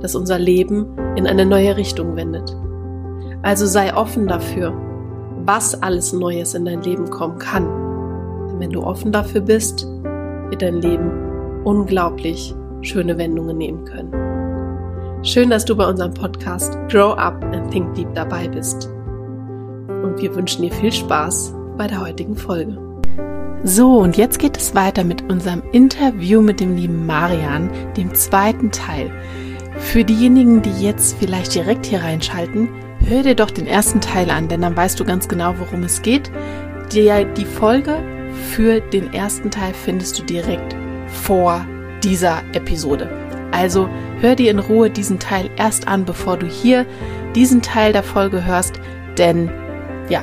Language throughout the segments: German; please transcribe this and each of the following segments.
das unser Leben in eine neue Richtung wendet. Also sei offen dafür, was alles Neues in dein Leben kommen kann. Denn wenn du offen dafür bist, wird dein Leben unglaublich schöne Wendungen nehmen können. Schön, dass du bei unserem Podcast Grow Up and Think Deep dabei bist. Und wir wünschen dir viel Spaß bei der heutigen Folge. So, und jetzt geht es weiter mit unserem Interview mit dem lieben Marian, dem zweiten Teil. Für diejenigen, die jetzt vielleicht direkt hier reinschalten, hör dir doch den ersten Teil an, denn dann weißt du ganz genau, worum es geht. Die, die Folge für den ersten Teil findest du direkt vor dieser Episode. Also hör dir in Ruhe diesen Teil erst an, bevor du hier diesen Teil der Folge hörst, denn ja,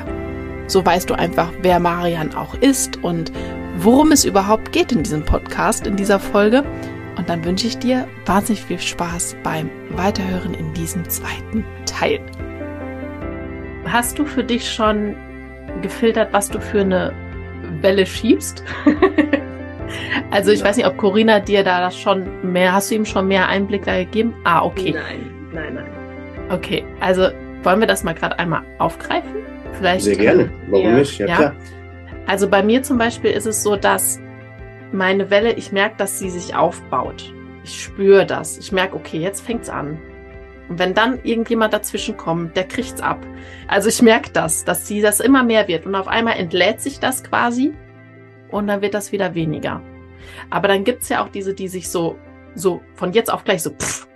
so weißt du einfach, wer Marian auch ist und worum es überhaupt geht in diesem Podcast, in dieser Folge. Und dann wünsche ich dir wahnsinnig viel Spaß beim Weiterhören in diesem zweiten Teil. Hast du für dich schon gefiltert, was du für eine Welle schiebst? also ich ja. weiß nicht, ob Corinna dir da das schon mehr, hast du ihm schon mehr Einblick da gegeben? Ah, okay. Nein, nein, nein. Okay, also wollen wir das mal gerade einmal aufgreifen? Vielleicht. Sehr gerne. Warum ja, nicht? Ja, ja, klar. Also bei mir zum Beispiel ist es so, dass meine Welle, ich merke, dass sie sich aufbaut. Ich spüre das. Ich merke, okay, jetzt fängt's an. Und wenn dann irgendjemand dazwischen kommt, der kriegt's ab. Also ich merke das, dass sie das immer mehr wird. Und auf einmal entlädt sich das quasi und dann wird das wieder weniger. Aber dann gibt's ja auch diese, die sich so, so von jetzt auf gleich so pff,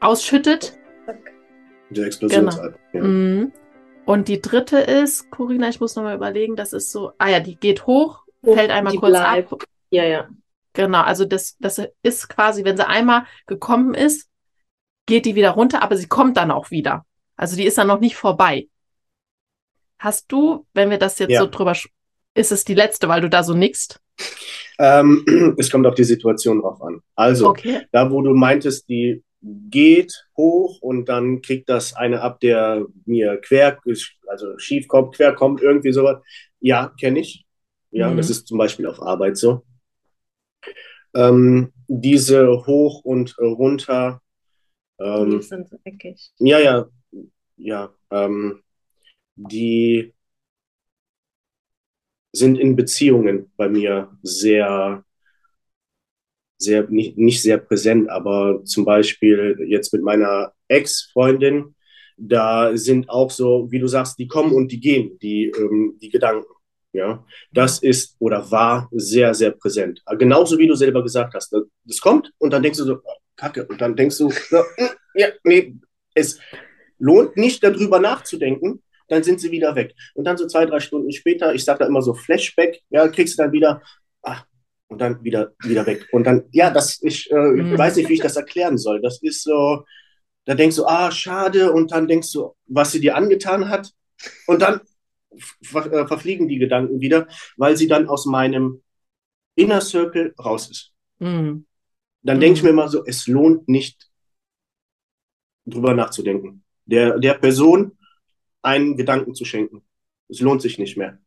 ausschüttet. Die Explosionsart. Genau. Ja. Mhm. Und die dritte ist, Corinna, ich muss nochmal überlegen, das ist so, ah ja, die geht hoch, hoch fällt einmal kurz bleibt. ab ja, ja. Genau, also das, das ist quasi, wenn sie einmal gekommen ist, geht die wieder runter, aber sie kommt dann auch wieder. Also die ist dann noch nicht vorbei. Hast du, wenn wir das jetzt ja. so drüber, ist es die letzte, weil du da so nickst? Ähm, es kommt auf die Situation drauf an. Also, okay. da wo du meintest, die geht hoch und dann kriegt das eine ab, der mir quer, also schief kommt, quer kommt, irgendwie sowas. Ja, kenne ich. Ja, mhm. das ist zum Beispiel auf Arbeit so ähm, diese hoch und runter. Ähm, die sind eckig. Ja, ja, ja. Ähm, die sind in Beziehungen bei mir sehr, sehr, nicht, nicht sehr präsent, aber zum Beispiel jetzt mit meiner Ex-Freundin, da sind auch so, wie du sagst, die kommen und die gehen, die, ähm, die Gedanken. Ja, das ist oder war sehr, sehr präsent. Genauso wie du selber gesagt hast. Das kommt und dann denkst du so, oh, Kacke. Und dann denkst du, ja, nee, es lohnt nicht darüber nachzudenken. Dann sind sie wieder weg. Und dann so zwei, drei Stunden später, ich sage da immer so Flashback, ja, kriegst du dann wieder, ach, und dann wieder, wieder weg. Und dann, ja, das, ich äh, mhm. weiß nicht, wie ich das erklären soll. Das ist so, da denkst du, ah, schade. Und dann denkst du, was sie dir angetan hat. Und dann ver äh, verfliegen die Gedanken wieder, weil sie dann aus meinem Inner Circle raus ist. Mhm. Dann mhm. denke ich mir immer so, es lohnt nicht, drüber nachzudenken. Der, der Person einen Gedanken zu schenken. Es lohnt sich nicht mehr.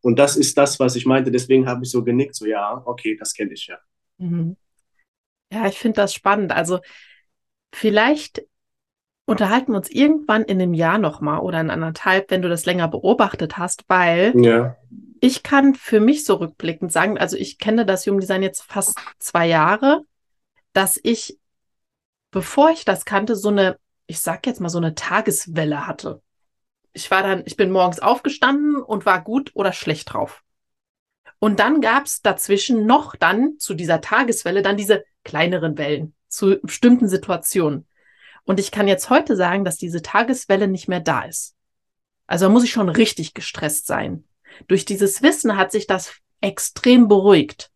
Und das ist das, was ich meinte. Deswegen habe ich so genickt, so ja, okay, das kenne ich ja. Mhm. Ja, ich finde das spannend. Also vielleicht unterhalten wir uns irgendwann in einem Jahr nochmal oder in anderthalb, wenn du das länger beobachtet hast, weil ja. ich kann für mich so rückblickend sagen, also ich kenne das Jugenddesign jetzt fast zwei Jahre, dass ich, bevor ich das kannte, so eine, ich sag jetzt mal so eine Tageswelle hatte. Ich war dann, ich bin morgens aufgestanden und war gut oder schlecht drauf. Und dann gab es dazwischen noch dann zu dieser Tageswelle dann diese kleineren Wellen zu bestimmten Situationen. Und ich kann jetzt heute sagen, dass diese Tageswelle nicht mehr da ist. Also muss ich schon richtig gestresst sein. Durch dieses Wissen hat sich das extrem beruhigt.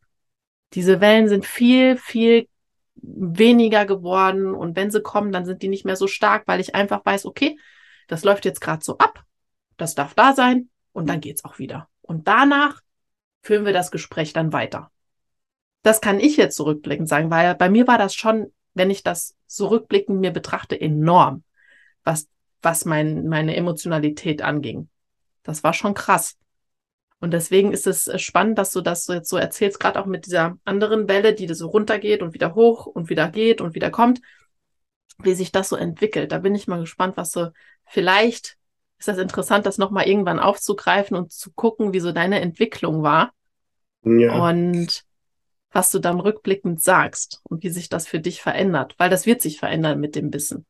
Diese Wellen sind viel, viel weniger geworden und wenn sie kommen, dann sind die nicht mehr so stark, weil ich einfach weiß, okay, das läuft jetzt gerade so ab, das darf da sein und dann geht's auch wieder. Und danach führen wir das Gespräch dann weiter. Das kann ich jetzt zurückblickend sagen, weil bei mir war das schon, wenn ich das zurückblickend mir betrachte, enorm, was, was mein, meine Emotionalität anging. Das war schon krass. Und deswegen ist es äh, spannend, dass du das so jetzt so erzählst, gerade auch mit dieser anderen Welle, die so runtergeht und wieder hoch und wieder geht und wieder kommt, wie sich das so entwickelt. Da bin ich mal gespannt, was so vielleicht ist das interessant, das nochmal irgendwann aufzugreifen und zu gucken, wie so deine Entwicklung war. Ja. Und was du dann rückblickend sagst und wie sich das für dich verändert, weil das wird sich verändern mit dem Wissen.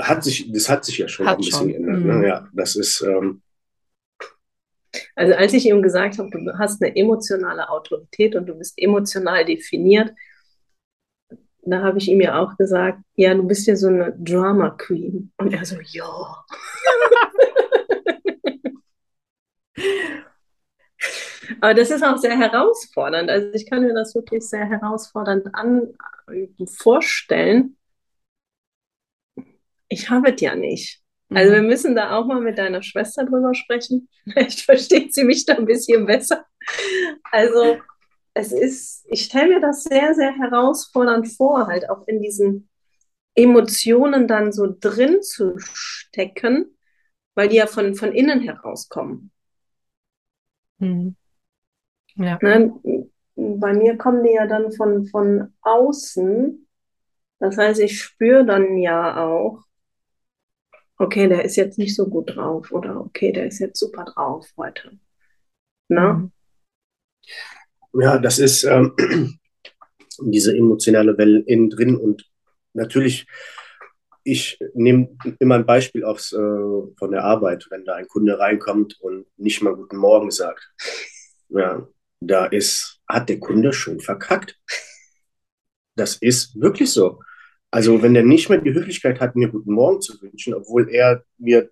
Hat sich, das hat sich ja schon hat ein bisschen schon. geändert. Ne? Mhm. Ja, das ist, ähm, also als ich ihm gesagt habe, du hast eine emotionale Autorität und du bist emotional definiert, da habe ich ihm ja auch gesagt, ja, du bist ja so eine Drama Queen. Und er so, ja. Aber das ist auch sehr herausfordernd. Also ich kann mir das wirklich sehr herausfordernd an vorstellen. Ich habe es ja nicht. Also wir mhm. müssen da auch mal mit deiner Schwester drüber sprechen. Vielleicht versteht sie mich da ein bisschen besser. Also es ist, ich stelle mir das sehr, sehr herausfordernd vor, halt auch in diesen Emotionen dann so drin zu stecken, weil die ja von, von innen herauskommen. Mhm. Ja. Ne? Bei mir kommen die ja dann von, von außen. Das heißt, ich spüre dann ja auch, okay, der ist jetzt nicht so gut drauf oder okay, der ist jetzt super drauf heute. Ne? Ja, das ist ähm, diese emotionale Welle innen drin und natürlich, ich nehme immer ein Beispiel aufs, äh, von der Arbeit, wenn da ein Kunde reinkommt und nicht mal Guten Morgen sagt. Ja, da ist, hat der Kunde schon verkackt. Das ist wirklich so. Also wenn der nicht mehr die Höflichkeit hat, mir guten Morgen zu wünschen, obwohl er mir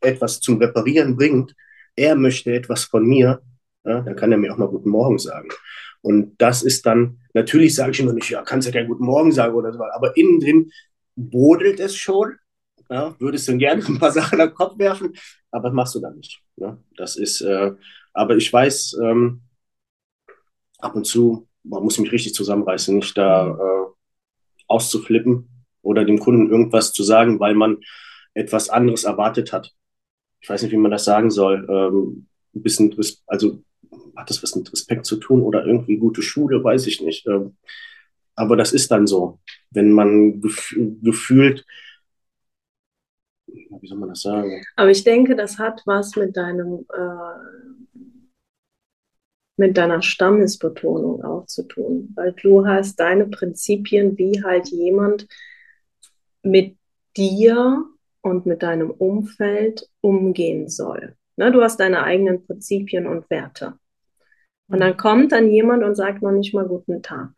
etwas zum Reparieren bringt, er möchte etwas von mir, ja, dann kann er mir auch mal guten Morgen sagen. Und das ist dann, natürlich sage ich immer nicht, ja, kannst ja keinen guten Morgen sagen oder so, aber innen drin brodelt es schon. Ja, würdest du gerne ein paar Sachen am Kopf werfen, aber machst du dann nicht. Ja, das ist, äh, aber ich weiß, ähm, ab und zu, man muss mich richtig zusammenreißen, nicht da äh, auszuflippen oder dem Kunden irgendwas zu sagen, weil man etwas anderes erwartet hat. Ich weiß nicht, wie man das sagen soll. Ähm, ein bisschen, also hat das was mit Respekt zu tun oder irgendwie gute Schule, weiß ich nicht. Ähm, aber das ist dann so, wenn man gef gefühlt, wie soll man das sagen? Aber ich denke, das hat was mit deinem äh, mit deiner Stammesbetonung auch zu tun, weil du hast deine Prinzipien, wie halt jemand mit dir und mit deinem Umfeld umgehen soll. Ne, du hast deine eigenen Prinzipien und Werte. Und dann kommt dann jemand und sagt noch nicht mal guten Tag.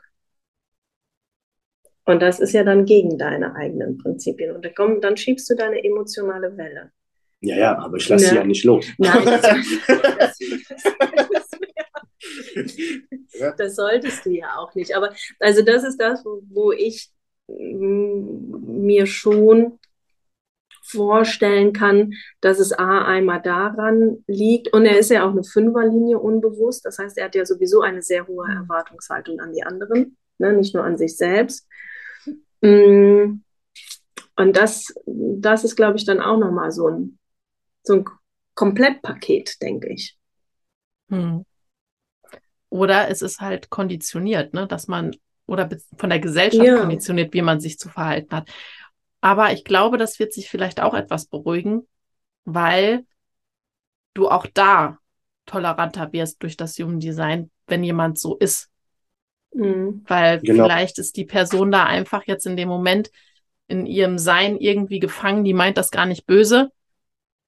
Und das ist ja dann gegen deine eigenen Prinzipien. Und dann, komm, dann schiebst du deine emotionale Welle. Ja, ja, aber ich lasse ne? sie ja nicht los. Nein, das, das, das, das solltest du ja auch nicht. Aber also das ist das, wo ich mir schon vorstellen kann, dass es A einmal daran liegt und er ist ja auch eine Fünferlinie unbewusst. Das heißt, er hat ja sowieso eine sehr hohe. Erwartungshaltung an die anderen, ne? nicht nur an sich selbst. Mm. Und das, das ist, glaube ich, dann auch nochmal so ein, so ein Komplettpaket, denke ich. Hm. Oder es ist halt konditioniert, ne, dass man oder von der Gesellschaft ja. konditioniert, wie man sich zu verhalten hat. Aber ich glaube, das wird sich vielleicht auch etwas beruhigen, weil du auch da toleranter wirst durch das Human Design, wenn jemand so ist. Mhm. Weil genau. vielleicht ist die Person da einfach jetzt in dem Moment in ihrem Sein irgendwie gefangen, die meint das gar nicht böse.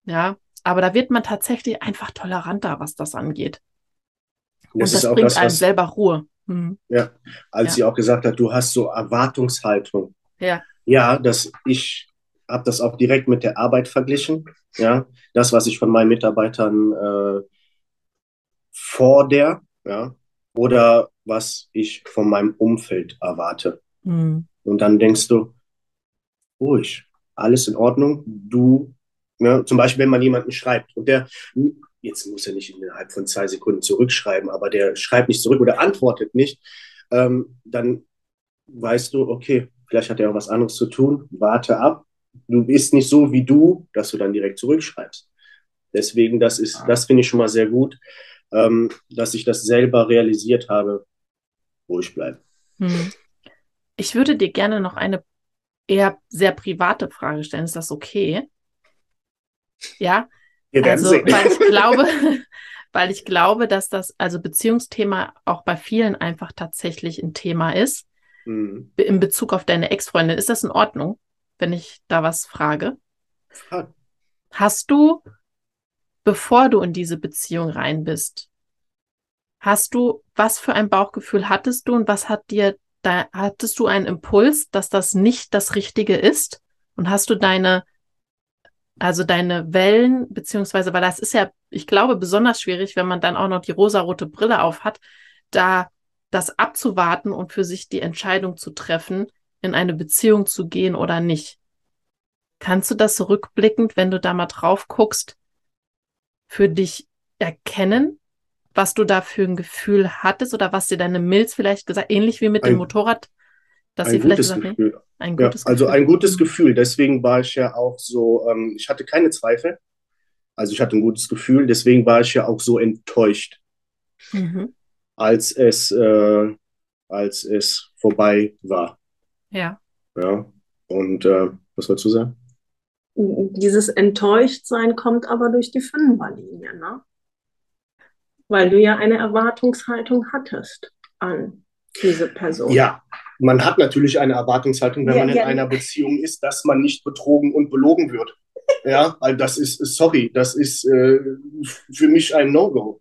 Ja, aber da wird man tatsächlich einfach toleranter, was das angeht. Und das, das bringt das, einem selber Ruhe. Mhm. Ja, als ja. sie auch gesagt hat, du hast so Erwartungshaltung. Ja. Ja, dass ich habe das auch direkt mit der Arbeit verglichen. Ja, das, was ich von meinen Mitarbeitern äh, vor der, ja, oder was ich von meinem Umfeld erwarte. Mhm. Und dann denkst du, ruhig, alles in Ordnung. Du, ne, zum Beispiel, wenn man jemanden schreibt und der, jetzt muss er nicht innerhalb von zwei Sekunden zurückschreiben, aber der schreibt nicht zurück oder antwortet nicht, ähm, dann weißt du, okay, vielleicht hat er auch was anderes zu tun, warte ab. Du bist nicht so wie du, dass du dann direkt zurückschreibst. Deswegen, das ist, das finde ich schon mal sehr gut, ähm, dass ich das selber realisiert habe, wo ich bleibe. Hm. Ich würde dir gerne noch eine eher sehr private Frage stellen. Ist das okay? Ja. Wir also, sehen. weil ich glaube, weil ich glaube, dass das also Beziehungsthema auch bei vielen einfach tatsächlich ein Thema ist. Mhm. In Bezug auf deine Ex-Freundin. Ist das in Ordnung, wenn ich da was frage? Frag. Hast du, bevor du in diese Beziehung rein bist, hast du, was für ein Bauchgefühl hattest du und was hat dir da hattest du einen Impuls, dass das nicht das Richtige ist? Und hast du deine, also deine Wellen, beziehungsweise, weil das ist ja, ich glaube, besonders schwierig, wenn man dann auch noch die rosarote Brille auf hat, da das abzuwarten und für sich die Entscheidung zu treffen, in eine Beziehung zu gehen oder nicht. Kannst du das rückblickend, wenn du da mal drauf guckst, für dich erkennen, was du da für ein Gefühl hattest oder was dir deine Milz vielleicht gesagt, ähnlich wie mit dem Motorrad, dass sie vielleicht gesagt Gefühl. ein gutes ja, Also ein gutes Gefühl. Deswegen war ich ja auch so, ähm, ich hatte keine Zweifel. Also ich hatte ein gutes Gefühl. Deswegen war ich ja auch so enttäuscht, mhm. als es, äh, als es vorbei war. Ja. Ja. Und äh, was wolltest du sagen? Dieses Enttäuschtsein kommt aber durch die Fünferlinie, ne? weil du ja eine Erwartungshaltung hattest an diese Person. Ja, man hat natürlich eine Erwartungshaltung, wenn ja, man in ja. einer Beziehung ist, dass man nicht betrogen und belogen wird. ja, also das ist, sorry, das ist äh, für mich ein No-Go.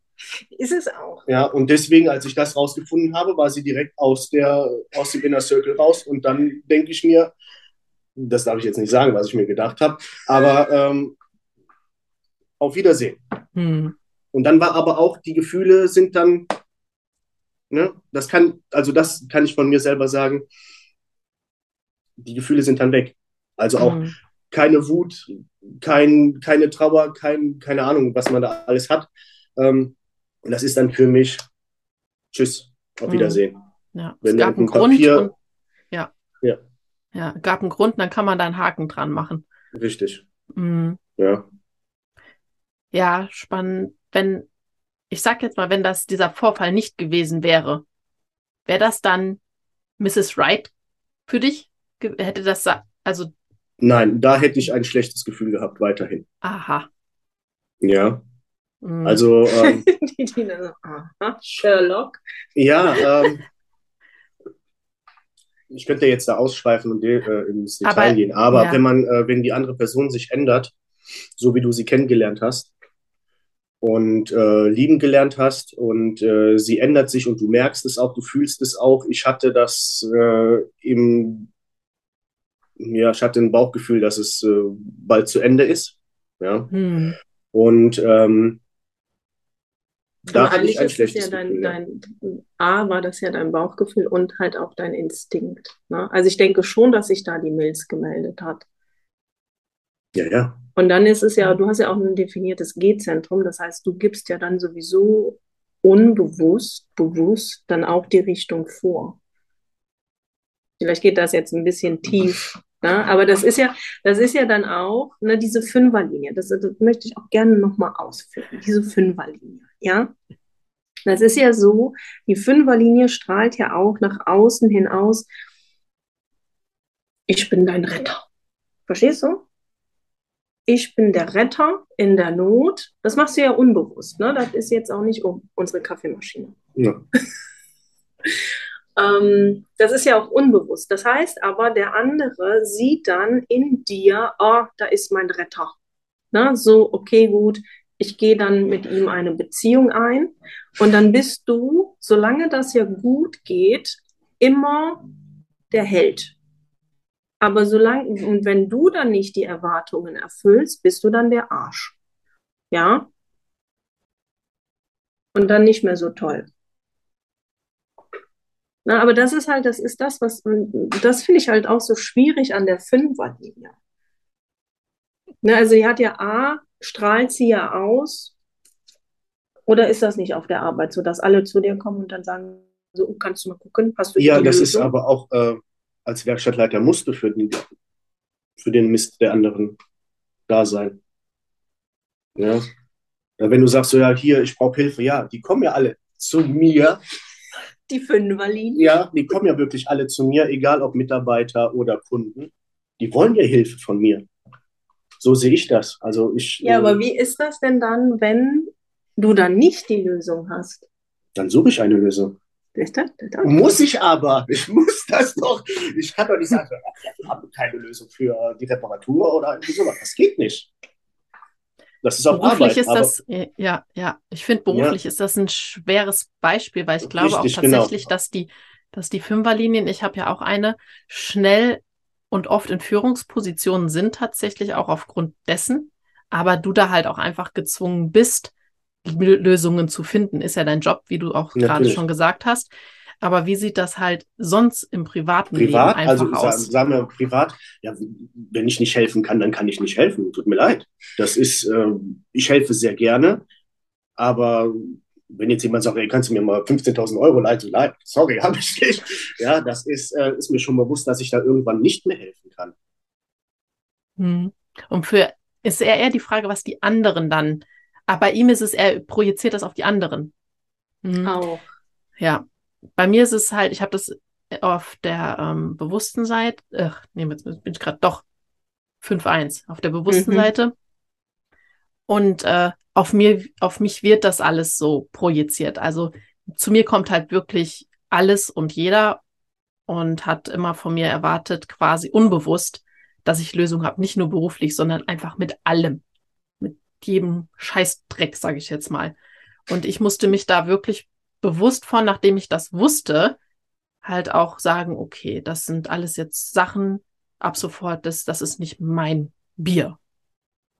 Ist es auch. Ja, und deswegen, als ich das rausgefunden habe, war sie direkt aus, der, aus dem Inner Circle raus. Und dann denke ich mir, das darf ich jetzt nicht sagen, was ich mir gedacht habe, aber ähm, auf Wiedersehen. Hm. Und dann war aber auch, die Gefühle sind dann, ne, das kann, also das kann ich von mir selber sagen, die Gefühle sind dann weg. Also auch mhm. keine Wut, kein, keine Trauer, kein, keine Ahnung, was man da alles hat. Ähm, und das ist dann für mich, tschüss, auf mhm. Wiedersehen. Ja, Wenn es gab einen Grund Papier, und, ja. ja. Ja, gab einen Grund, dann kann man da einen Haken dran machen. Richtig. Mhm. Ja. Ja, spannend wenn, ich sag jetzt mal, wenn das dieser Vorfall nicht gewesen wäre, wäre das dann Mrs. Wright für dich? Hätte das, also. Nein, da hätte ich ein schlechtes Gefühl gehabt, weiterhin. Aha. Ja. Mhm. Also. Ähm, aha, Sherlock. Ja, ähm, ich könnte jetzt da ausschweifen und äh, ins Detail aber, gehen, aber ja. wenn man, äh, wenn die andere Person sich ändert, so wie du sie kennengelernt hast, und äh, lieben gelernt hast und äh, sie ändert sich und du merkst es auch, du fühlst es auch. Ich hatte das äh, im, ja, ich hatte ein Bauchgefühl, dass es äh, bald zu Ende ist. Ja. Hm. Und ähm, da hatte ich ein schlechtes ja dein, Gefühl. Dein, A war das ja dein Bauchgefühl und halt auch dein Instinkt. Ne? Also ich denke schon, dass sich da die Milz gemeldet hat. Ja, ja. Und dann ist es ja, du hast ja auch ein definiertes G-Zentrum, das heißt, du gibst ja dann sowieso unbewusst, bewusst dann auch die Richtung vor. Vielleicht geht das jetzt ein bisschen tief, ne? aber das ist ja, das ist ja dann auch ne, diese Fünferlinie. Das, das möchte ich auch gerne nochmal ausführen, diese Fünferlinie, ja. Das ist ja so, die Fünferlinie strahlt ja auch nach außen hinaus. Ich bin dein Retter. Verstehst du? Ich bin der Retter in der Not. Das machst du ja unbewusst. Ne? Das ist jetzt auch nicht um unsere Kaffeemaschine. Ja. ähm, das ist ja auch unbewusst. Das heißt aber, der andere sieht dann in dir, oh, da ist mein Retter. Ne? So, okay, gut, ich gehe dann mit ihm eine Beziehung ein und dann bist du, solange das ja gut geht, immer der Held. Aber solange, und wenn du dann nicht die Erwartungen erfüllst, bist du dann der Arsch. Ja? Und dann nicht mehr so toll. Na, aber das ist halt, das ist das, was, das finde ich halt auch so schwierig an der Fünferlinie. Ne, also sie hat ja A, strahlt sie ja aus, oder ist das nicht auf der Arbeit so, dass alle zu dir kommen und dann sagen, so, kannst du mal gucken, hast du Ja, das Lösung? ist aber auch äh, als Werkstattleiter musst du für den, für den Mist der anderen da sein. Ja. Wenn du sagst, so, ja, hier, ich brauche Hilfe, ja, die kommen ja alle zu mir. Die Fünferlinie. Ja, die kommen ja wirklich alle zu mir, egal ob Mitarbeiter oder Kunden. Die wollen ja Hilfe von mir. So sehe ich das. Also ich. Ja, äh, aber wie ist das denn dann, wenn du dann nicht die Lösung hast? Dann suche ich eine Lösung. Muss ich aber. Ich muss das doch. Ich kann doch nicht sagen, ich habe keine Lösung für die Reparatur oder irgendwie sowas. Das geht nicht. Das ist auch beruflich Arbeit, ist das, ja, ja. Ich finde, beruflich ja. ist das ein schweres Beispiel, weil ich glaube Richtig, auch genau. tatsächlich, genau. dass die, dass die Fünferlinien, ich habe ja auch eine, schnell und oft in Führungspositionen sind tatsächlich auch aufgrund dessen, aber du da halt auch einfach gezwungen bist, Lösungen zu finden. Ist ja dein Job, wie du auch gerade schon gesagt hast. Aber wie sieht das halt sonst im privaten privat, Leben einfach also, aus? Sagen wir privat, ja, wenn ich nicht helfen kann, dann kann ich nicht helfen. Tut mir leid. Das ist, äh, ich helfe sehr gerne, aber wenn jetzt jemand sagt, ey, kannst du mir mal 15.000 Euro leiten? Nein, sorry, habe ich nicht. Ja, das ist, äh, ist mir schon bewusst, dass ich da irgendwann nicht mehr helfen kann. Hm. Und für ist eher, eher die Frage, was die anderen dann aber bei ihm ist es, er projiziert das auf die anderen. Mhm. Auch. Ja. Bei mir ist es halt, ich habe das auf der ähm, bewussten Seite, ach, nee, jetzt bin ich gerade doch 5-1, auf der bewussten mhm. Seite. Und äh, auf mir, auf mich wird das alles so projiziert. Also zu mir kommt halt wirklich alles und jeder und hat immer von mir erwartet, quasi unbewusst, dass ich Lösungen habe, nicht nur beruflich, sondern einfach mit allem jedem Scheißdreck, sage ich jetzt mal. Und ich musste mich da wirklich bewusst von, nachdem ich das wusste, halt auch sagen, okay, das sind alles jetzt Sachen, ab sofort, das, das ist nicht mein Bier.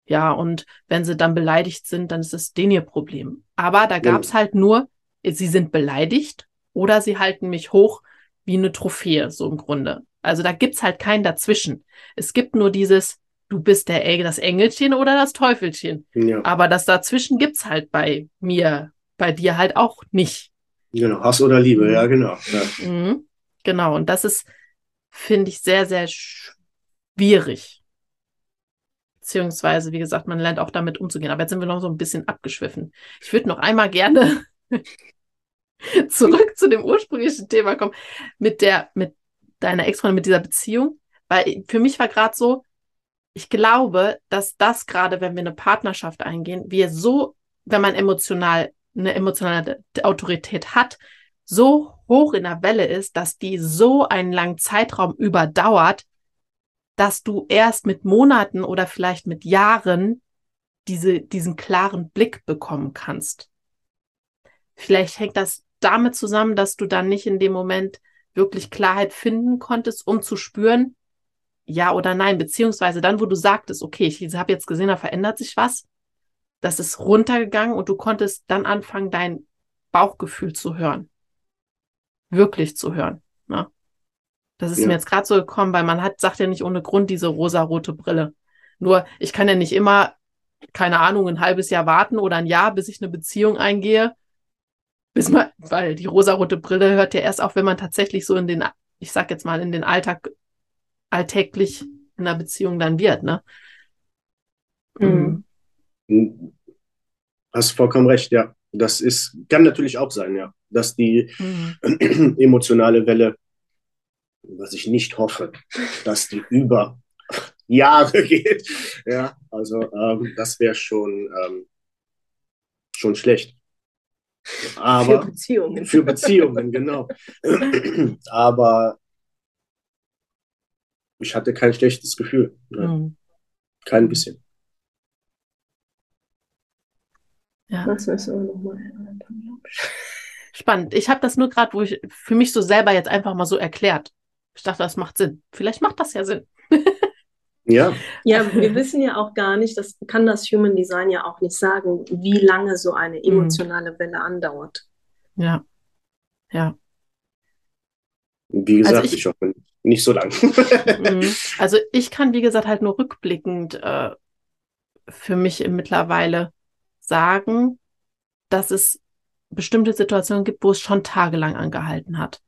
Ja, und wenn sie dann beleidigt sind, dann ist es den ihr Problem. Aber da gab's ja. halt nur, sie sind beleidigt oder sie halten mich hoch wie eine Trophäe, so im Grunde. Also da gibt's halt kein Dazwischen. Es gibt nur dieses, du bist der, das Engelchen oder das Teufelchen. Ja. Aber das dazwischen gibt's halt bei mir, bei dir halt auch nicht. Genau, Hass oder Liebe, ja, genau. Ja. Mhm. Genau, und das ist, finde ich, sehr, sehr schwierig. Beziehungsweise, wie gesagt, man lernt auch damit umzugehen. Aber jetzt sind wir noch so ein bisschen abgeschwiffen. Ich würde noch einmal gerne zurück zu dem ursprünglichen Thema kommen, mit der, mit deiner Ex-Freundin, mit dieser Beziehung. Weil für mich war gerade so, ich glaube, dass das gerade, wenn wir eine Partnerschaft eingehen, wir so, wenn man emotional eine emotionale Autorität hat, so hoch in der Welle ist, dass die so einen langen Zeitraum überdauert, dass du erst mit Monaten oder vielleicht mit Jahren diese, diesen klaren Blick bekommen kannst. Vielleicht hängt das damit zusammen, dass du dann nicht in dem Moment wirklich Klarheit finden konntest, um zu spüren, ja oder nein, beziehungsweise dann, wo du sagtest, okay, ich habe jetzt gesehen, da verändert sich was, das ist runtergegangen und du konntest dann anfangen, dein Bauchgefühl zu hören. Wirklich zu hören. Ne? Das ist ja. mir jetzt gerade so gekommen, weil man hat, sagt ja nicht ohne Grund diese rosarote Brille. Nur, ich kann ja nicht immer, keine Ahnung, ein halbes Jahr warten oder ein Jahr, bis ich eine Beziehung eingehe. Bis man, weil die rosarote Brille hört ja erst auf, wenn man tatsächlich so in den, ich sag jetzt mal, in den Alltag alltäglich in einer Beziehung dann wird, ne? Mhm. Hast vollkommen recht, ja. Das ist, kann natürlich auch sein, ja, dass die mhm. emotionale Welle, was ich nicht hoffe, dass die über Jahre geht. Ja, also ähm, das wäre schon, ähm, schon schlecht. Aber, für Beziehungen. Für Beziehungen, genau. Aber ich hatte kein schlechtes Gefühl. Ne? Mhm. Kein bisschen. Ja. Das müssen wir nochmal erörtern, glaube ich. Spannend. Ich habe das nur gerade, wo ich für mich so selber jetzt einfach mal so erklärt. Ich dachte, das macht Sinn. Vielleicht macht das ja Sinn. Ja, Ja, wir wissen ja auch gar nicht, das kann das Human Design ja auch nicht sagen, wie lange so eine Mhm. emotionale Welle andauert. Ja. Ja. wie gesagt, Also ich- ich, hoffe nicht so lang. Mhm. Also ich kann, wie gesagt, halt nur rückblickend äh, für mich mittlerweile sagen, dass es bestimmte Situationen gibt, wo es schon tagelang angehalten hat.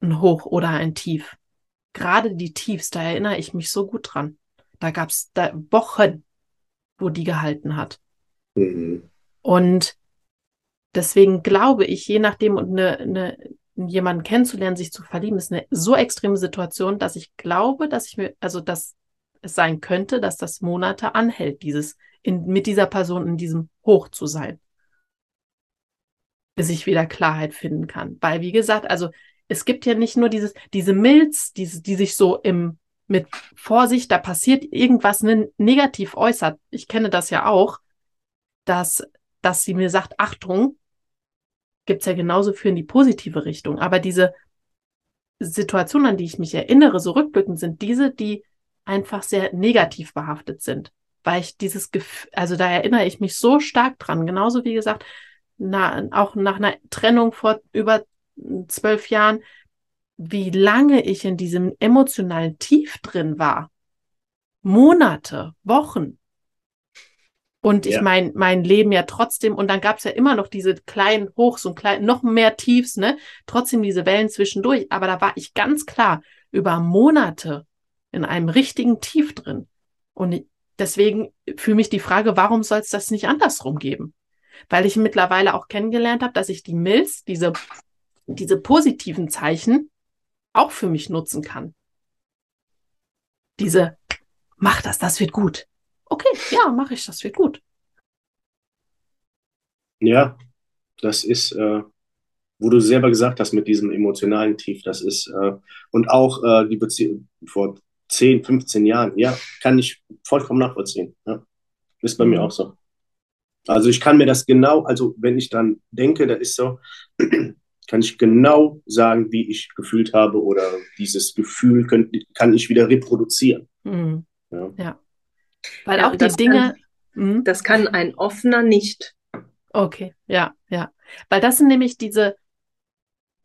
Ein Hoch oder ein Tief. Gerade die Tiefs, da erinnere ich mich so gut dran. Da gab es da Wochen, wo die gehalten hat. Mhm. Und deswegen glaube ich, je nachdem und eine, eine, jemanden kennenzulernen, sich zu verlieben, ist eine so extreme Situation, dass ich glaube, dass ich mir, also dass es sein könnte, dass das Monate anhält, dieses in, mit dieser Person in diesem Hoch zu sein, bis ich wieder Klarheit finden kann. Weil, wie gesagt, also es gibt ja nicht nur dieses, diese Milz, diese, die sich so im, mit Vorsicht, da passiert irgendwas ne, negativ äußert. Ich kenne das ja auch, dass, dass sie mir sagt, Achtung, gibt's ja genauso für in die positive Richtung. Aber diese Situationen, an die ich mich erinnere, so rückblickend, sind diese, die einfach sehr negativ behaftet sind. Weil ich dieses Gefühl, also da erinnere ich mich so stark dran. Genauso wie gesagt, na, auch nach einer Trennung vor über zwölf Jahren, wie lange ich in diesem emotionalen Tief drin war. Monate, Wochen. Und ich Ja. mein, mein Leben ja trotzdem, und dann gab's ja immer noch diese kleinen Hochs und kleinen, noch mehr Tiefs, ne? Trotzdem diese Wellen zwischendurch. Aber da war ich ganz klar über Monate in einem richtigen Tief drin. Und ich- deswegen für mich die Frage, warum soll es das nicht andersrum geben? Weil ich mittlerweile auch kennengelernt habe, dass ich die Milz, diese, diese positiven Zeichen, auch für mich nutzen kann. Diese, mach das, das wird gut. Okay, ja, mache ich, das wird gut. Ja, das ist, äh, wo du selber gesagt hast, mit diesem emotionalen Tief, das ist, äh, und auch äh, die Beziehung vor 10, 15 Jahren, ja, kann ich vollkommen nachvollziehen. Ja. Ist bei mir Mhm. auch so. Also ich kann mir das genau, also wenn ich dann denke, da ist so, kann ich genau sagen, wie ich gefühlt habe oder dieses Gefühl könnt, kann ich wieder reproduzieren. Mhm. Ja. Weil Ja, auch die das Dinge. Mhm. Das kann ein offener nicht. Okay, ja, ja. Weil das sind nämlich diese,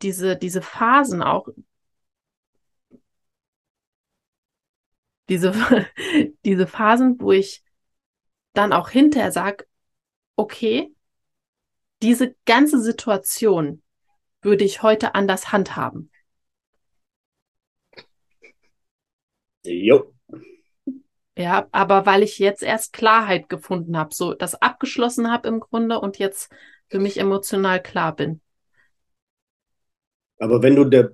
diese, diese Phasen auch, diese, diese Phasen, wo ich dann auch hinterher sage, okay, diese ganze Situation würde ich heute anders handhaben. Jo. Ja, aber weil ich jetzt erst Klarheit gefunden habe, so das abgeschlossen habe im Grunde und jetzt für mich emotional klar bin. Aber wenn du der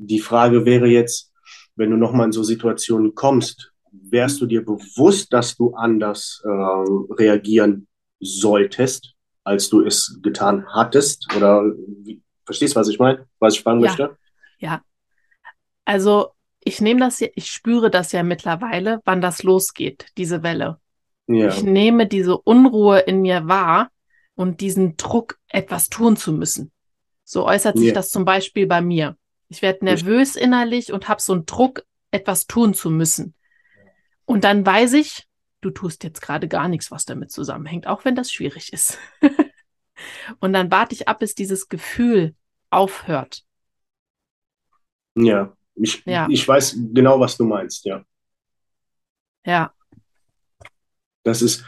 Die Frage wäre jetzt, wenn du nochmal in so Situationen kommst, wärst du dir bewusst, dass du anders ähm, reagieren solltest, als du es getan hattest? Oder wie, verstehst du, was ich meine? Was ich fragen Ja. möchte? Also ich nehme das ja, ich spüre das ja mittlerweile, wann das losgeht, diese Welle. Ja. Ich nehme diese Unruhe in mir wahr und diesen Druck, etwas tun zu müssen. So äußert sich Ja. das zum Beispiel bei mir. Ich werde nervös innerlich und habe so einen Druck, etwas tun zu müssen. Und dann weiß ich, du tust jetzt gerade gar nichts, was damit zusammenhängt, auch wenn das schwierig ist. und dann warte ich ab, bis dieses Gefühl aufhört. Ja. Ich, Ja. ich weiß genau, was du meinst, ja. Ja, Das ist,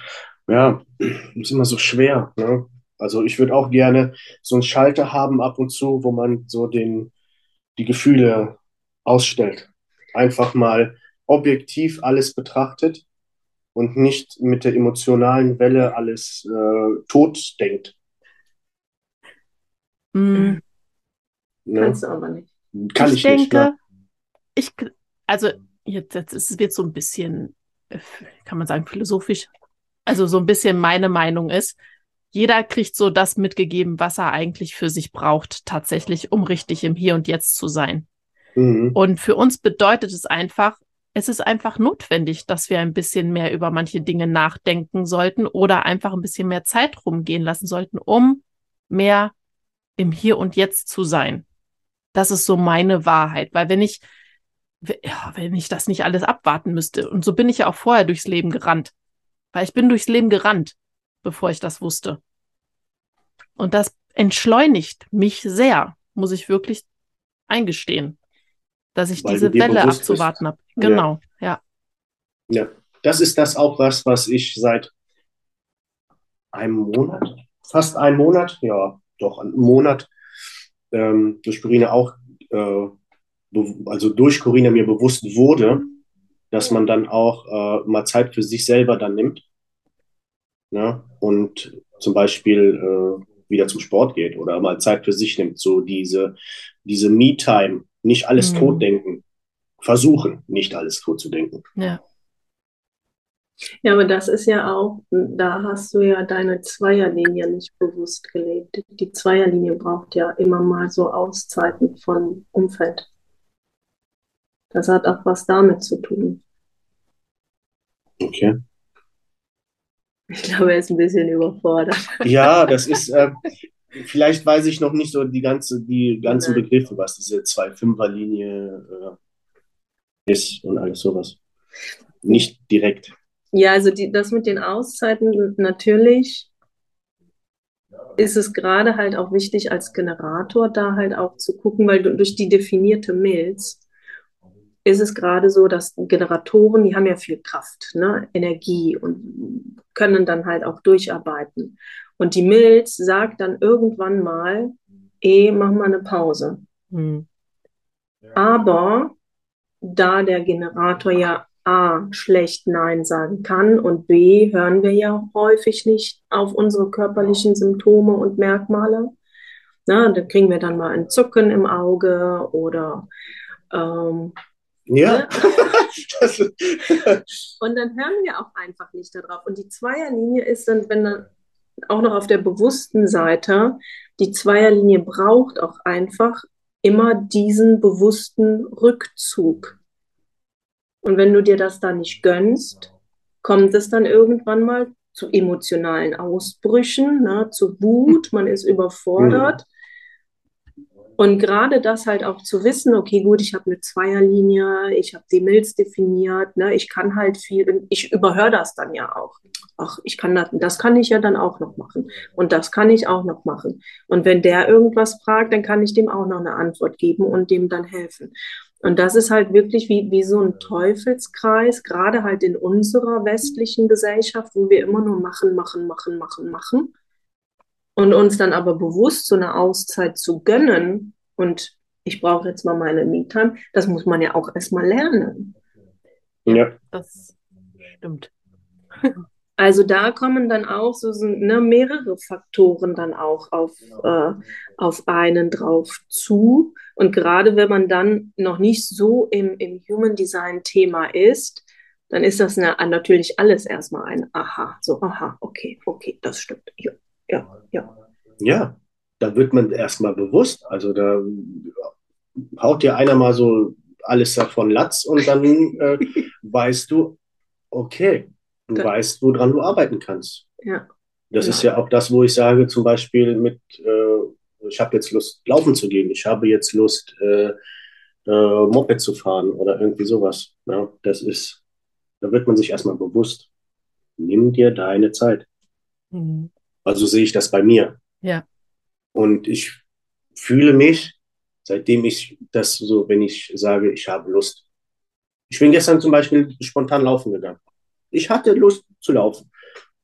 ja, ist immer so schwer. Ne? Also ich würde auch gerne so einen Schalter haben ab und zu, wo man so den, die Gefühle ausstellt. Einfach mal objektiv alles betrachtet und nicht mit der emotionalen Welle alles äh, tot denkt. mm, Ne? Kannst du aber nicht. Kann ich ich nicht. denke, Ne? Ich, also jetzt, jetzt ist es wird so ein bisschen, äh, kann man sagen, philosophisch. Also so ein bisschen meine Meinung ist, jeder kriegt so das mitgegeben, was er eigentlich für sich braucht, tatsächlich, um richtig im Hier und Jetzt zu sein. Mhm. Und für uns bedeutet es einfach, es ist einfach notwendig, dass wir ein bisschen mehr über manche Dinge nachdenken sollten oder einfach ein bisschen mehr Zeit rumgehen lassen sollten, um mehr im Hier und Jetzt zu sein. Das ist so meine Wahrheit, weil wenn ich, ja, wenn ich das nicht alles abwarten müsste, und so bin ich ja auch vorher durchs Leben gerannt, weil ich bin durchs Leben gerannt, bevor ich das wusste. Und das entschleunigt mich sehr, muss ich wirklich eingestehen, dass ich weil diese Welle abzuwarten habe. Genau, ja. ja. Ja, das ist das auch was, was ich seit einem Monat, fast einem Monat, ja, doch einen Monat ähm, durch Corinna auch, äh, also durch Corinna mir bewusst wurde, dass man dann auch äh, mal Zeit für sich selber dann nimmt. Ne? Und zum Beispiel äh, wieder zum Sport geht oder mal Zeit für sich nimmt. So diese, diese Me-Time, nicht alles mhm. totdenken. Versuchen, nicht alles tot zu denken. Ja. Ja, aber das ist ja auch, da hast du ja deine Zweierlinie nicht bewusst gelebt. Die Zweierlinie braucht ja immer mal so Auszeiten von Umfeld. Das hat auch was damit zu tun. Okay. Ich glaube, er ist ein bisschen überfordert. Ja, das ist, äh, vielleicht weiß ich noch nicht so die ganze, die ganzen Nein. Begriffe, was diese Zwei-Fünfer-Linie äh, ist und alles sowas. Nicht direkt. Ja, also die, das mit den Auszeiten, natürlich ist es gerade halt auch wichtig als Generator da halt auch zu gucken, weil durch die definierte Milz ist es gerade so, dass Generatoren, die haben ja viel Kraft, ne? Energie und können dann halt auch durcharbeiten. Und die Milz sagt dann irgendwann mal, eh, mach mal eine Pause. Hm. Aber da der Generator ja A, schlecht Nein sagen kann und B, hören wir ja häufig nicht auf unsere körperlichen Symptome und Merkmale. Na, da kriegen wir dann mal ein Zucken im Auge oder ähm, ja. Ne? und dann hören wir auch einfach nicht darauf. Und die Zweierlinie ist dann, wenn dann auch noch auf der bewussten Seite, die Zweierlinie braucht auch einfach immer diesen bewussten Rückzug. Und wenn du dir das dann nicht gönnst, kommt es dann irgendwann mal zu emotionalen Ausbrüchen, ne, zu Wut, man ist überfordert. Und gerade das halt auch zu wissen, okay, gut, ich habe eine Zweierlinie, ich habe die Milz definiert, ne, ich kann halt viel, ich überhöre das dann ja auch. Ach, ich kann das, das kann ich ja dann auch noch machen. Und das kann ich auch noch machen. Und wenn der irgendwas fragt, dann kann ich dem auch noch eine Antwort geben und dem dann helfen. Und das ist halt wirklich wie, wie so ein Teufelskreis, gerade halt in unserer westlichen Gesellschaft, wo wir immer nur machen, machen, machen, machen, machen. Und uns dann aber bewusst so eine Auszeit zu gönnen und ich brauche jetzt mal meine Me-Time, das muss man ja auch erstmal lernen. Ja. Das stimmt. Also da kommen dann auch so ne, mehrere Faktoren dann auch auf, äh, auf einen drauf zu. Und gerade wenn man dann noch nicht so im, im Human Design Thema ist, dann ist das eine, natürlich alles erstmal ein Aha. So, aha, okay, okay, das stimmt. Ja, ja, ja. Ja, da wird man erstmal bewusst. Also da haut dir einer mal so alles davon Latz und dann äh, weißt du, okay, Du Gut. weißt, woran du arbeiten kannst. Ja. Das ja. ist ja auch das, wo ich sage, zum Beispiel mit, äh, ich habe jetzt Lust, laufen zu gehen, ich habe jetzt Lust, äh, äh, Moped zu fahren oder irgendwie sowas. Ja, das ist, da wird man sich erstmal bewusst. Nimm dir deine Zeit. Mhm. Also sehe ich das bei mir. Ja. Und ich fühle mich, seitdem ich das so, wenn ich sage, ich habe Lust. Ich bin gestern zum Beispiel spontan laufen gegangen. Ich hatte Lust zu laufen.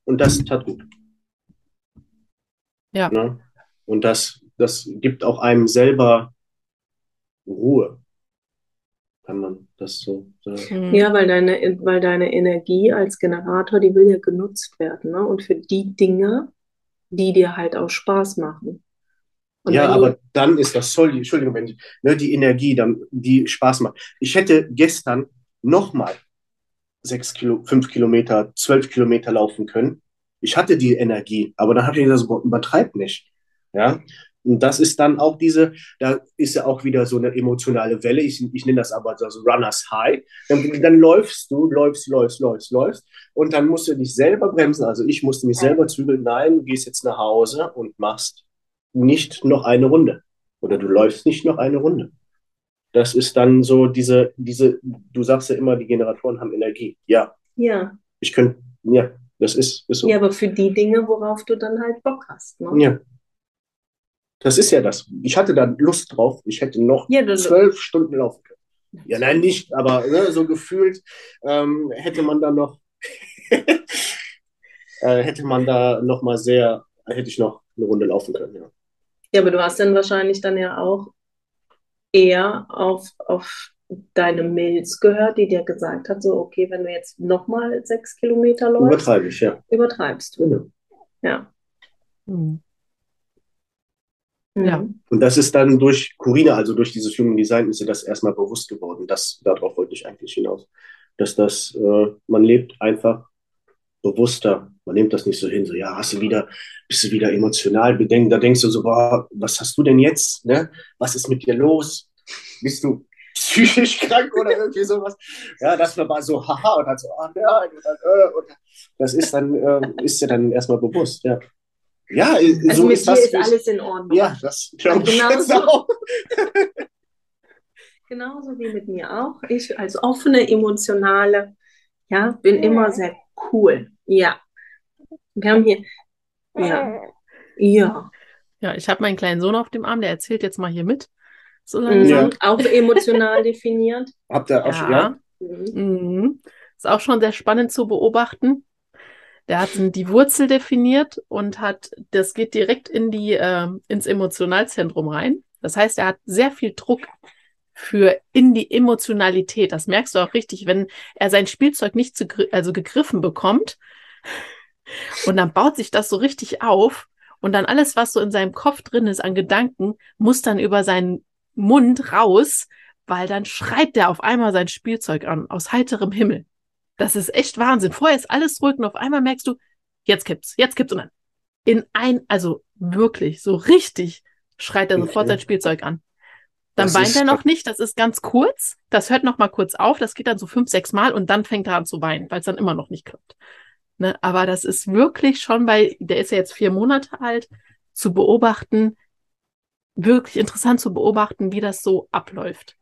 Und das tat gut. Ja. Ne? Und das, das gibt auch einem selber Ruhe. Kann man das so sagen? Mhm. Ja, weil deine, weil deine Energie als Generator, die will ja genutzt werden. Ne? Und für die Dinge, die dir halt auch Spaß machen. Und ja, aber dann ist das, sorry, Entschuldigung, wenn ich, ne, die Energie, dann, die Spaß macht. Ich hätte gestern nochmal sechs Kilo, fünf Kilometer, zwölf Kilometer laufen können. Ich hatte die Energie, aber dann habe ich gesagt, übertreib nicht. Ja, Und das ist dann auch diese, da ist ja auch wieder so eine emotionale Welle. Ich, ich nenne das aber so Runners High. Dann, dann läufst du, läufst, läufst, läufst, läufst. Und dann musst du dich selber bremsen. Also ich musste mich selber zügeln. Nein, du gehst jetzt nach Hause und machst nicht noch eine Runde. Oder du läufst nicht noch eine Runde. Das ist dann so diese, diese, du sagst ja immer, die Generatoren haben Energie. Ja. Ja. Ich könnte, ja, das ist, ist so. Ja, aber für die Dinge, worauf du dann halt Bock hast. Ne? Ja. Das ist ja das. Ich hatte da Lust drauf. Ich hätte noch Ja, zwölf Stunden laufen können. Ja, nein, nicht, aber ne, so gefühlt ähm, hätte man da noch, äh, hätte man da noch mal sehr, hätte ich noch eine Runde laufen können. Ja. Ja, aber du hast dann wahrscheinlich dann ja auch eher auf, auf deine Milz gehört, die dir gesagt hat, so, okay, wenn du jetzt nochmal sechs Kilometer läufst, Übertreibe ich, ja. übertreibst du. Genau. Ja. Mhm. Mhm. Ja. Und das ist dann durch Corina, also durch dieses Human Design, ist ihr das erstmal bewusst geworden. Das, darauf wollte ich eigentlich hinaus. Dass das, äh, man lebt einfach bewusster. Man nimmt das nicht so hin, so, ja, hast du wieder, bist du wieder emotional bedenkt. Da denkst du so, boah, was hast du denn jetzt? Ne? Was ist mit dir los? Bist du psychisch krank oder irgendwie sowas? Ja, das war mal so, haha, und dann so, ah, nein, und dann, äh, und das ist dann, äh, ist dir dann erstmal bewusst, ja. Ja, äh, Also so mit ist dir das. ist alles in Ordnung. Ja, das glaube ich Genau jetzt so. auch. Genauso wie mit mir auch. Ich als offene, emotionale, ja, bin immer sehr cool. Ja. Wir haben hier, ja, ja. Ja, ich habe meinen kleinen Sohn auf dem Arm, der erzählt jetzt mal hier mit. So Mhm. langsam. Auch emotional definiert. Habt ihr auch schon, ja? Mhm. Mhm. Ist auch schon sehr spannend zu beobachten. Der hat die Wurzel definiert und hat, das geht direkt in die, ähm, ins Emotionalzentrum rein. Das heißt, er hat sehr viel Druck für in die Emotionalität. Das merkst du auch richtig, wenn er sein Spielzeug nicht zu, also gegriffen bekommt. Und dann baut sich das so richtig auf. Und dann alles, was so in seinem Kopf drin ist an Gedanken, muss dann über seinen Mund raus, weil dann schreit der auf einmal sein Spielzeug an, aus heiterem Himmel. Das ist echt Wahnsinn. Vorher ist alles ruhig und auf einmal merkst du, jetzt kippt's, jetzt kippt's und dann in ein, also wirklich, so richtig schreit er sofort Okay. sein Spielzeug an. Dann Das weint er noch nicht, das ist ganz kurz, das hört noch mal kurz auf, das geht dann so fünf, sechs Mal und dann fängt er an zu weinen, weil es dann immer noch nicht klappt. Ne? Aber das ist wirklich schon bei, der ist ja jetzt vier Monate alt, zu beobachten, wirklich interessant zu beobachten, wie das so abläuft.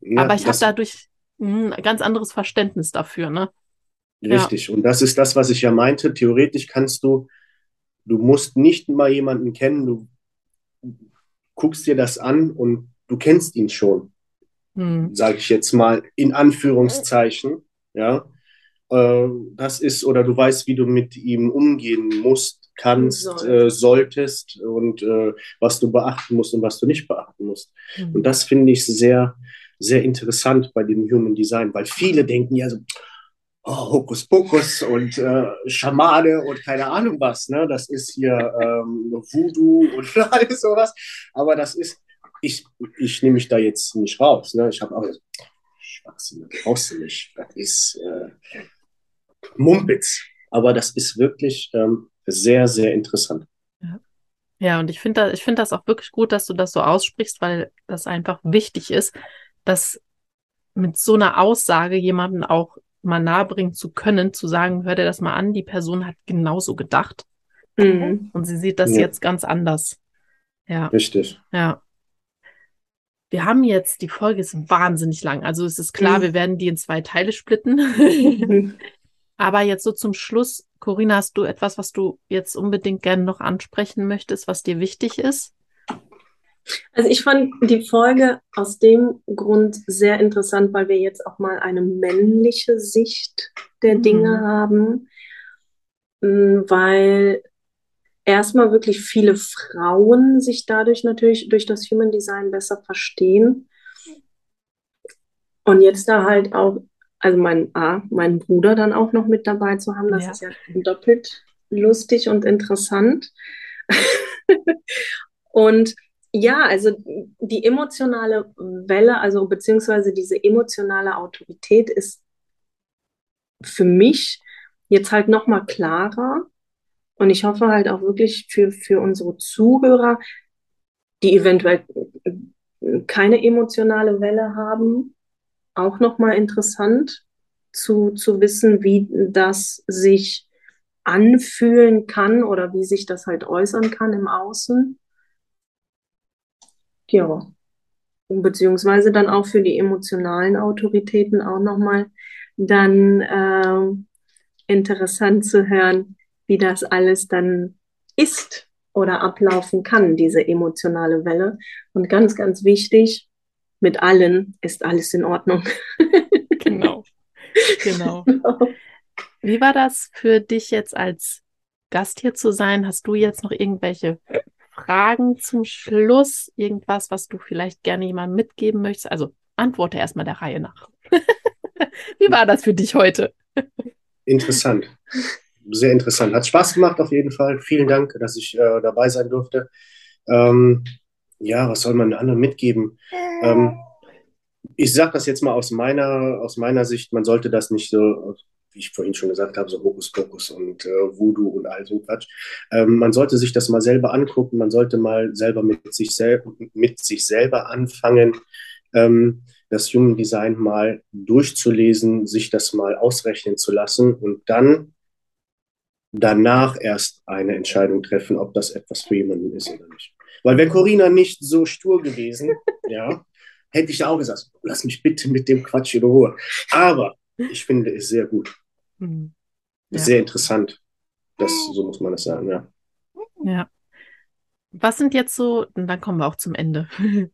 Ja, Aber ich habe dadurch ein ganz anderes Verständnis dafür, ne? Richtig. Und das ist das, was ich ja meinte. Theoretisch kannst du, du musst nicht mal jemanden kennen, du guckst dir das an und du kennst ihn schon, Hm. sage ich jetzt mal in Anführungszeichen. Ja. Äh, Das ist, oder du weißt, wie du mit ihm umgehen musst, kannst, Sollst. äh, solltest und äh, was du beachten musst und was du nicht beachten musst. Hm. Und das finde ich sehr, sehr interessant bei dem Human Design, weil viele denken ja so, oh, Hokuspokus und äh, Schamane und keine Ahnung was, ne? Das ist hier ähm, Voodoo und alles sowas. Aber das ist, ich, ich nehme mich da jetzt nicht raus, ne? Ich habe auch Schwachsinn, brauchst du nicht. Das ist äh, Mumpitz. Aber das ist wirklich ähm, sehr, sehr interessant. Ja, und ich finde da, ich finde das auch wirklich gut, dass du das so aussprichst, weil das einfach wichtig ist, dass mit so einer Aussage jemanden auch mal nahebringen zu können, zu sagen, hör dir das mal an, die Person hat genauso gedacht Mhm. und sie sieht das Ja. jetzt ganz anders. Ja, Richtig. ja. Wir haben jetzt, die Folge ist wahnsinnig lang. Also es ist klar, Mhm. wir werden die in zwei Teile splitten. Mhm. Aber jetzt so zum Schluss, Corinna, hast du etwas, was du jetzt unbedingt gerne noch ansprechen möchtest, was dir wichtig ist? Also ich fand die Folge aus dem Grund sehr interessant, weil wir jetzt auch mal eine männliche Sicht der Mhm. Dinge haben, Mm, weil erstmal wirklich viele Frauen sich dadurch natürlich durch das Human Design besser verstehen. Und jetzt da halt auch, also mein, ah, meinen Bruder dann auch noch mit dabei zu haben, das Ja. ist ja doppelt lustig und interessant. Und ja, also die emotionale Welle, also beziehungsweise diese emotionale Autorität ist für mich jetzt halt nochmal klarer. Und ich hoffe halt auch wirklich für, für unsere Zuhörer, die eventuell keine emotionale Welle haben, auch nochmal interessant zu, zu wissen, wie das sich anfühlen kann oder wie sich das halt äußern kann im Außen. Ja. Beziehungsweise dann auch für die emotionalen Autoritäten auch nochmal dann äh, interessant zu hören, wie das alles dann ist oder ablaufen kann, diese emotionale Welle. Und ganz, ganz wichtig, mit allen ist alles in Ordnung. genau. Genau. Wie war das für dich jetzt als Gast hier zu sein? Hast du jetzt noch irgendwelche Fragen zum Schluss? Irgendwas, was du vielleicht gerne jemandem mitgeben möchtest? Also antworte erstmal der Reihe nach. Wie war das für dich heute? Interessant. Sehr interessant. Hat Spaß gemacht auf jeden Fall. Vielen Dank, dass ich äh, dabei sein durfte. Ähm, ja, was soll man anderen mitgeben? Ähm, ich sage das jetzt mal aus meiner, aus meiner Sicht, man sollte das nicht so, wie ich vorhin schon gesagt habe, so Hokuspokus und äh, Voodoo und all so Quatsch. Ähm, man sollte sich das mal selber angucken, man sollte mal selber mit sich, sel mit sich selber anfangen, ähm, das Human Design mal durchzulesen, sich das mal ausrechnen zu lassen und dann danach erst eine Entscheidung treffen, ob das etwas für jemanden ist oder nicht. Weil wenn Corinna nicht so stur gewesen, ja, hätte ich auch gesagt, lass mich bitte mit dem Quatsch in Ruhe. Aber ich finde es sehr gut. Mhm. Ja. Sehr interessant. Das, so muss man es sagen, ja. Ja. Was sind jetzt so, und dann kommen wir auch zum Ende.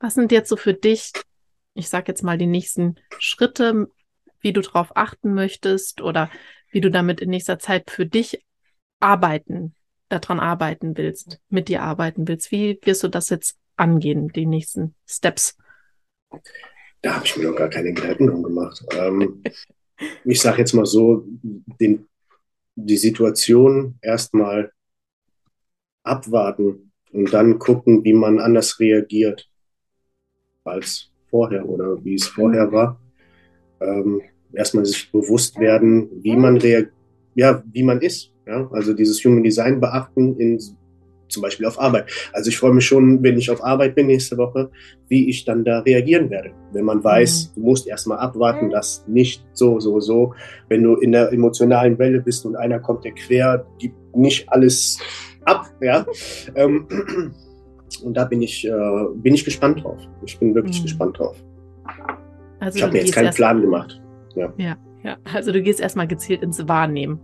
Was sind jetzt so für dich, ich sag jetzt mal, die nächsten Schritte, wie du darauf achten möchtest oder wie du damit in nächster Zeit für dich arbeiten, daran arbeiten willst, mit dir arbeiten willst? Wie wirst du das jetzt angehen, die nächsten Steps? Da habe ich mir noch gar keine Gedanken drum gemacht. Ähm, ich sage jetzt mal so, den, die Situation erstmal abwarten und dann gucken, wie man anders reagiert als vorher oder wie es vorher war. Ähm, erstmal sich bewusst werden, wie man reagiert, ja, wie man ist. Ja? Also dieses Human Design beachten in zum Beispiel auf Arbeit. Also ich freue mich schon, wenn ich auf Arbeit bin nächste Woche, wie ich dann da reagieren werde. Wenn man weiß, mhm. du musst erstmal abwarten, dass nicht so, so, so. Wenn du in der emotionalen Welle bist und einer kommt dir quer, gibt nicht alles ab, ja. Ähm, und da bin ich, äh, bin ich gespannt drauf. Ich bin wirklich mhm. gespannt drauf. Also ich habe mir jetzt keinen Plan gemacht. Ja. ja, ja. Also du gehst erstmal gezielt ins Wahrnehmen.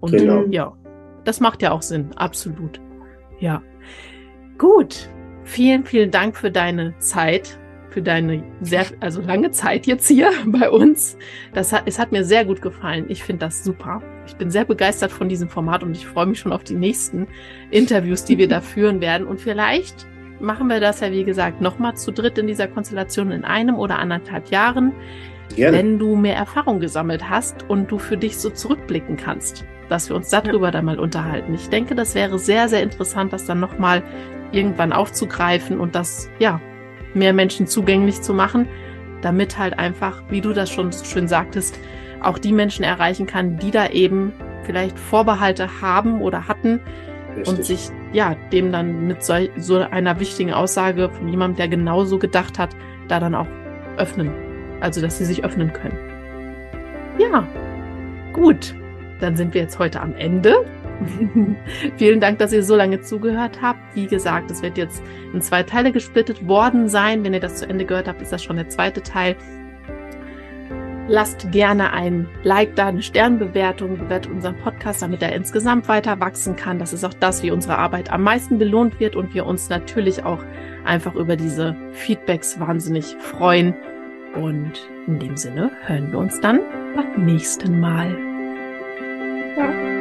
Und genau. ja, das macht ja auch Sinn, absolut. Ja. Gut. Vielen, vielen Dank für deine Zeit, für deine sehr, also lange Zeit jetzt hier bei uns. Das hat, es hat mir sehr gut gefallen. Ich finde das super. Ich bin sehr begeistert von diesem Format und ich freue mich schon auf die nächsten Interviews, die wir da führen werden. Und vielleicht machen wir das ja, wie gesagt, nochmal zu dritt in dieser Konstellation in einem oder anderthalb Jahren. Gerne. Wenn du mehr Erfahrung gesammelt hast und du für dich so zurückblicken kannst dass wir uns darüber ja. dann mal unterhalten. Ich denke, das wäre sehr, sehr interessant, das dann nochmal irgendwann aufzugreifen und das, ja, mehr Menschen zugänglich zu machen, damit halt einfach, wie du das schon so schön sagtest, auch die Menschen erreichen kann, die da eben vielleicht Vorbehalte haben oder hatten Richtig. und sich, ja, dem dann mit so, so einer wichtigen Aussage von jemandem, der genauso gedacht hat, da dann auch öffnen. Also, dass sie sich öffnen können. Ja, gut dann sind wir jetzt heute am Ende. Vielen Dank, dass ihr so lange zugehört habt. Wie gesagt, es wird jetzt in zwei Teile gesplittet worden sein. Wenn ihr das zu Ende gehört habt, ist das schon der zweite Teil. Lasst gerne ein Like da, eine Sternbewertung, bewertet unseren Podcast, damit er insgesamt weiter wachsen kann. Das ist auch das, wie unsere Arbeit am meisten belohnt wird und wir uns natürlich auch einfach über diese Feedbacks wahnsinnig freuen. Und in dem Sinne hören wir uns dann beim nächsten Mal. 嗯。